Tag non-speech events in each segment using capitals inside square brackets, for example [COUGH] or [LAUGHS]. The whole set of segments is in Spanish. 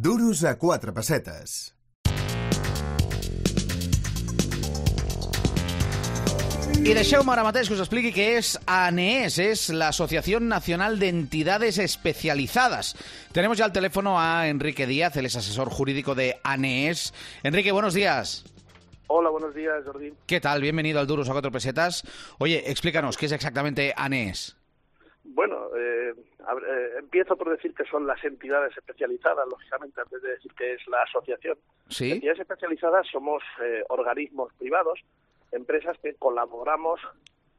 Duros a quatre pessetes. I deixeu-me ara mateix que us expliqui què és ANES, es la Asociación Nacional de Entidades Especializadas. Tenemos ya al teléfono a Enrique Díaz, él es asesor jurídico de ANES. Enrique, buenos días. Hola, buenos días, Jordi. ¿Qué tal? Bienvenido al Duros a cuatro pesetas. Oye, explícanos, ¿qué es exactamente ANES? Bueno, eh, eh, empiezo por decir que son las entidades especializadas, lógicamente, antes de decir que es la asociación. ¿Sí? Entidades especializadas somos eh, organismos privados, empresas que colaboramos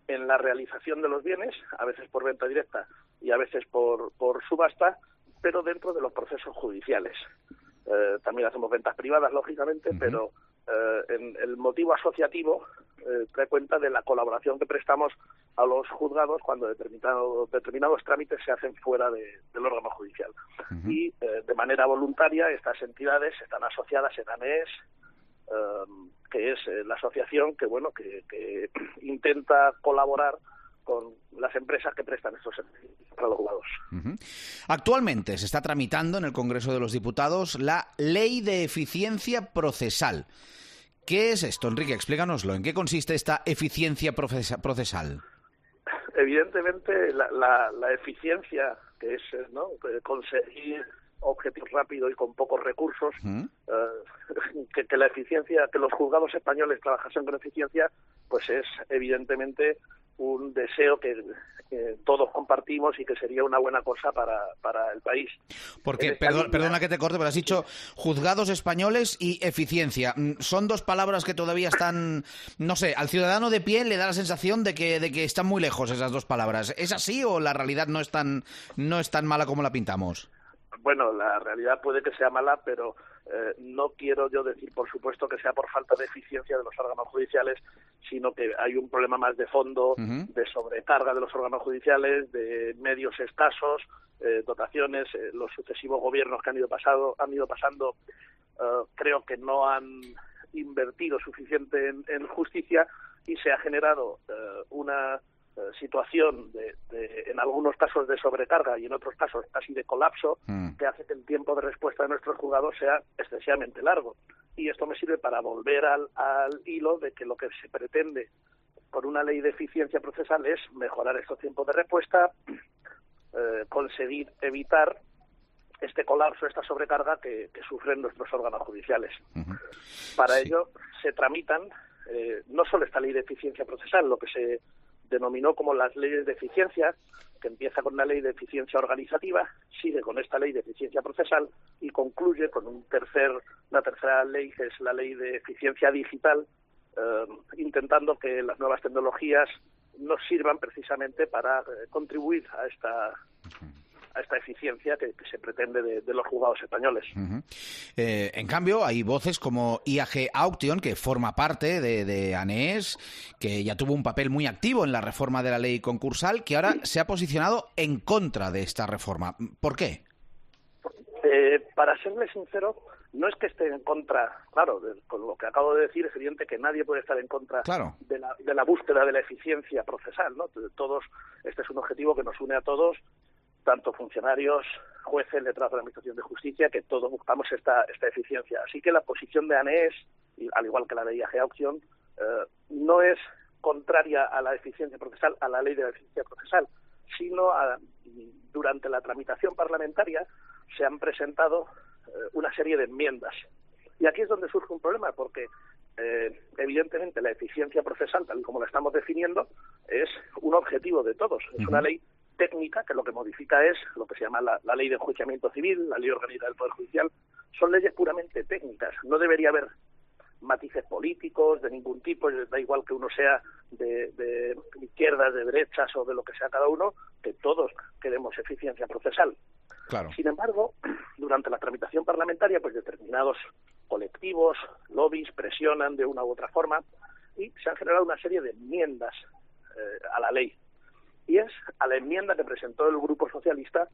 en la realización de los bienes, a veces por venta directa y a veces por, por subasta, pero dentro de los procesos judiciales. Eh, también hacemos ventas privadas, lógicamente, Ujú. pero eh, en el motivo asociativo eh, cuenta de la colaboración que prestamos a los juzgados cuando determinado- determinados trámites se hacen fuera de- del órgano judicial. Y eh, de manera voluntaria estas entidades están asociadas en ANES, eh, que es eh, la asociación que bueno que, que [CLEARS THROAT] intenta colaborar con las empresas que prestan estos servicios para los. Actualmente se está tramitando en el Congreso de los Diputados la Ley de Eficiencia Procesal. ¿Qué es esto, Enrique? Explícanoslo. ¿En qué consiste esta eficiencia procesa- procesal? evidentemente la, la, la eficiencia que es eh, ¿no? Eh, conseguir objetivos rápidos y con pocos recursos eh, [LAUGHS] que, que la eficiencia que los juzgados españoles trabajasen con eficiencia pues es evidentemente un deseo que, que todos compartimos y que sería una buena cosa para, para el país Porque, perdón- línea- perdona que te corte, pero has dicho juzgados españoles y eficiencia. Mm, Son dos palabras que todavía están, no sé, al ciudadano de pie le da la sensación de que, de que están muy lejos esas dos palabras. ¿Es así o la realidad no es tan, no es tan mala como la pintamos? bueno, la realidad puede que sea mala, pero eh, no quiero yo decir, por supuesto, que sea por falta de eficiencia de los órganos judiciales, sino que hay un problema más de fondo, de sobrecarga de los órganos judiciales, de medios escasos, eh, dotaciones, eh, los sucesivos gobiernos que han ido pasado, han ido pasando, eh, creo que no han invertido suficiente en, en justicia y se ha generado eh, una situación de, de, en algunos casos de sobrecarga y en otros casos casi de colapso Mm. que hace que el tiempo de respuesta de nuestros juzgados sea excesivamente largo. Y esto me sirve para volver al, al hilo de que lo que se pretende por una ley de eficiencia procesal es mejorar estos tiempos de respuesta, [CLEARS THROAT] eh, conseguir evitar este colapso, esta sobrecarga que, que sufren nuestros órganos judiciales. Para Sí. ello se tramitan eh, no solo esta ley de eficiencia procesal, lo que se denominó como las leyes de eficiencia, que empieza con una ley de eficiencia organizativa, sigue con esta ley de eficiencia procesal y concluye con un tercer, una tercera ley que es la ley de eficiencia digital, eh, intentando que las nuevas tecnologías nos sirvan precisamente para eh, contribuir a esta a esta eficiencia que, que se pretende de, de los juzgados españoles. Eh, en cambio, hay voces como IAG Auction, que forma parte de, de ANES, que ya tuvo un papel muy activo en la reforma de la ley concursal, que ahora se ha posicionado en contra de esta reforma. ¿Por qué? Eh, para serle sincero, no es que esté en contra, claro, de- con lo que acabo de decir, es evidente que nadie puede estar en contra Claro. de, la, de la búsqueda de la eficiencia procesal, ¿no? De Todos, este es un objetivo que nos une a todos, tanto funcionarios, jueces, letrados de la Administración de Justicia, que todos buscamos esta, esta eficiencia. Así que la posición de ANES, al igual que la de IAG Auction, eh, no es contraria a la eficiencia procesal, a la ley de la eficiencia procesal, sino a- durante la tramitación parlamentaria se han presentado eh, una serie de enmiendas. Y aquí es donde surge un problema, porque eh, evidentemente la eficiencia procesal, tal y como la estamos definiendo, es un objetivo de todos. Es una ley técnica que lo que modifica es lo que se llama la, la ley de enjuiciamiento civil, la ley orgánica del Poder Judicial. Son leyes puramente técnicas. No debería haber matices políticos de ningún tipo, da igual que uno sea de, de izquierdas, de derechas o de lo que sea cada uno, que todos queremos eficiencia procesal. Claro. Sin embargo, [CLEARS THROAT] durante la tramitación parlamentaria, pues determinados colectivos, lobbies, presionan de una u otra forma y se han generado una serie de enmiendas eh, a la ley. Y es a la enmienda que presentó el Grupo Socialista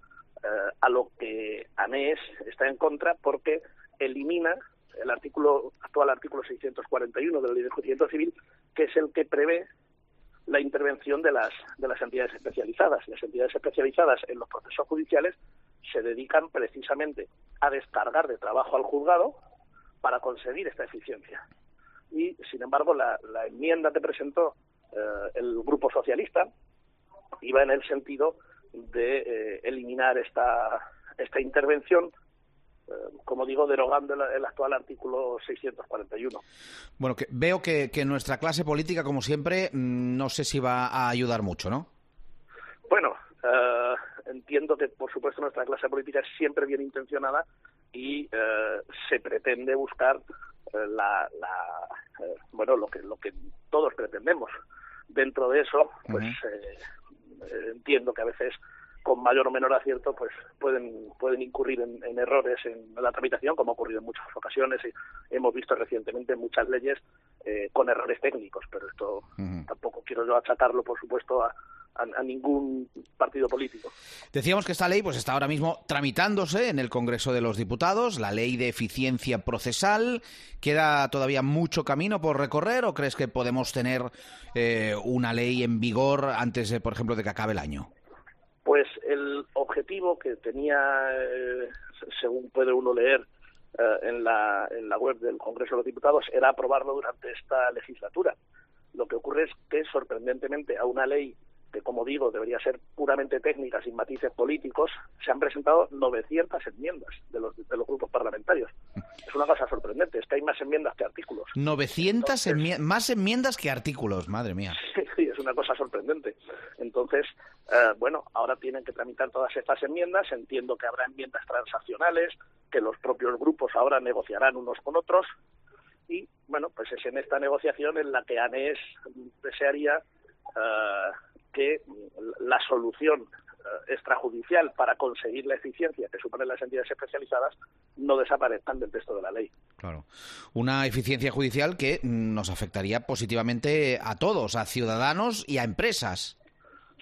eh, a lo que ANES está en contra porque elimina el artículo actual artículo 641 de la Ley de Enjuiciamiento Civil, que es el que prevé la intervención de las de las entidades especializadas. Las entidades especializadas en los procesos judiciales se dedican precisamente a descargar de trabajo al juzgado para conseguir esta eficiencia. Y, sin embargo, la, enmienda que presentó eh, el Grupo Socialista iba en el sentido de eh, eliminar esta, esta intervención eh, como digo, derogando el, actual artículo 641. Bueno, que veo que, nuestra clase política, como siempre, mm, no sé si va a ayudar mucho, ¿no? Bueno, eh, entiendo que, por supuesto, nuestra clase política es siempre bien intencionada y eh, se pretende buscar la, bueno, lo que, lo que todos pretendemos. Dentro de eso, pues entiendo que a veces con mayor o menor acierto, pues pueden, pueden incurrir en, errores en la tramitación, como ha ocurrido en muchas ocasiones. Y hemos visto recientemente muchas leyes eh, con errores técnicos, pero esto tampoco quiero yo achacarlo, por supuesto, a, ningún partido político. Decíamos que esta ley pues está ahora mismo tramitándose en el Congreso de los Diputados, la ley de eficiencia procesal. ¿Queda todavía mucho camino por recorrer o crees que podemos tener eh, una ley en vigor antes, de, por ejemplo, de que acabe el año? Pues el objetivo que tenía, eh, según puede uno leer eh, en, la, en la web del Congreso de los Diputados, era aprobarlo durante esta legislatura. Lo que ocurre es que, sorprendentemente, a una ley que, como digo, debería ser puramente técnica, sin matices políticos, se han presentado 900 enmiendas de los, de los grupos parlamentarios. Es una cosa sorprendente, es que hay más enmiendas que artículos. 900 más enmiendas que artículos, madre mía. [LAUGHS] Sí, es una cosa sorprendente. Entonces, eh, bueno, ahora tienen que tramitar todas estas enmiendas. Entiendo que habrá enmiendas transaccionales, que los propios grupos ahora negociarán unos con otros. Y, bueno, pues es en esta negociación en la que ANES desearía eh, que la solución eh, extrajudicial para conseguir la eficiencia que suponen las entidades especializadas no desaparezcan del texto de la ley. Claro. Una eficiencia judicial que nos afectaría positivamente a todos, a ciudadanos y a empresas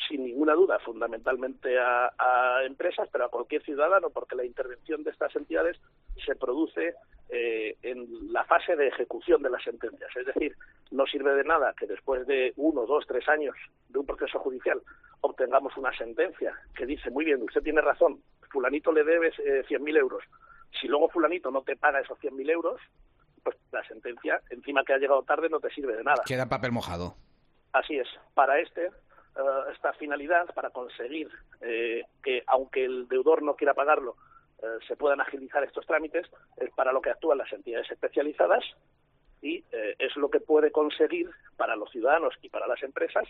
sin ninguna duda, fundamentalmente a, empresas, pero a cualquier ciudadano, porque la intervención de estas entidades se produce eh, en la fase de ejecución de las sentencias. Es decir, no sirve de nada que después de uno, dos, tres años de un proceso judicial obtengamos una sentencia que dice, muy bien, usted tiene razón, fulanito le debes eh, 100.000 euros. Si luego fulanito no te paga esos 100.000 euros, pues la sentencia, encima que ha llegado tarde, no te sirve de nada. Queda papel mojado. Así es. Para este, eh, esta finalidad para conseguir eh, que, aunque el deudor no quiera pagarlo, eh, se puedan agilizar estos trámites, es para lo que actúan las entidades especializadas y es lo que puede conseguir para los ciudadanos y para las empresas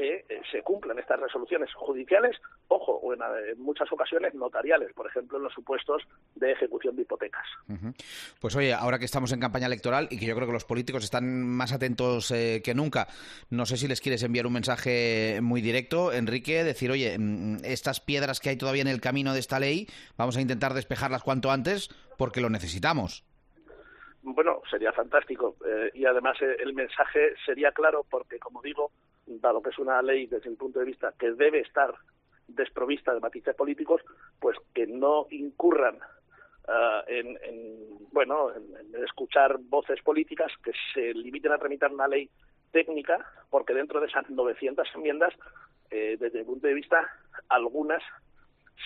que eh, se cumplan estas resoluciones judiciales, ojo, o en, muchas ocasiones notariales, por ejemplo, en los supuestos de ejecución de hipotecas. Pues oye, ahora que estamos en campaña electoral y que yo creo que los políticos están más atentos eh, que nunca, no sé si les quieres enviar un mensaje muy directo, Enrique, decir, oye, mm, estas piedras que hay todavía en el camino de esta ley, vamos a intentar despejarlas cuanto antes porque lo necesitamos. Bueno, sería fantástico eh, y además el mensaje sería claro porque, como digo, dado que es una ley desde mi punto de vista que debe estar desprovista de matices políticos, pues que no incurran ah, en, bueno en, escuchar voces políticas que se limiten a tramitar una ley técnica, porque dentro de esas 900 enmiendas, eh, desde mi punto de vista, algunas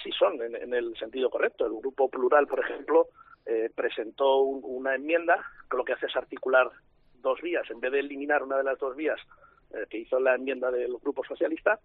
sí son en, el sentido correcto. El Grupo Plural, por ejemplo, eh, presentó una enmienda que lo que hace es articular dos vías. En vez de eliminar una de las dos vías eh, que hizo la enmienda del Grupo Socialista,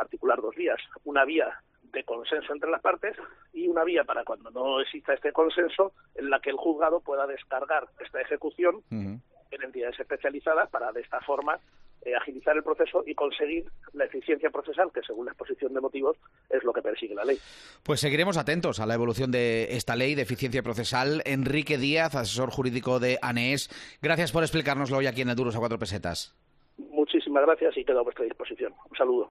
articular dos vías. Una vía de consenso entre las partes y una vía para cuando no exista este consenso en la que el juzgado pueda descargar esta ejecución en entidades especializadas para de esta forma eh, agilizar el proceso y conseguir la eficiencia procesal que según la exposición de motivos es lo que persigue la ley. Pues seguiremos atentos a la evolución de esta ley de eficiencia procesal. Enrique Díaz, asesor jurídico de ANES, gracias por explicárnoslo hoy aquí en el Duros a cuatro pesetas muchísimas gracias y quedo a vuestra disposición. Un saludo.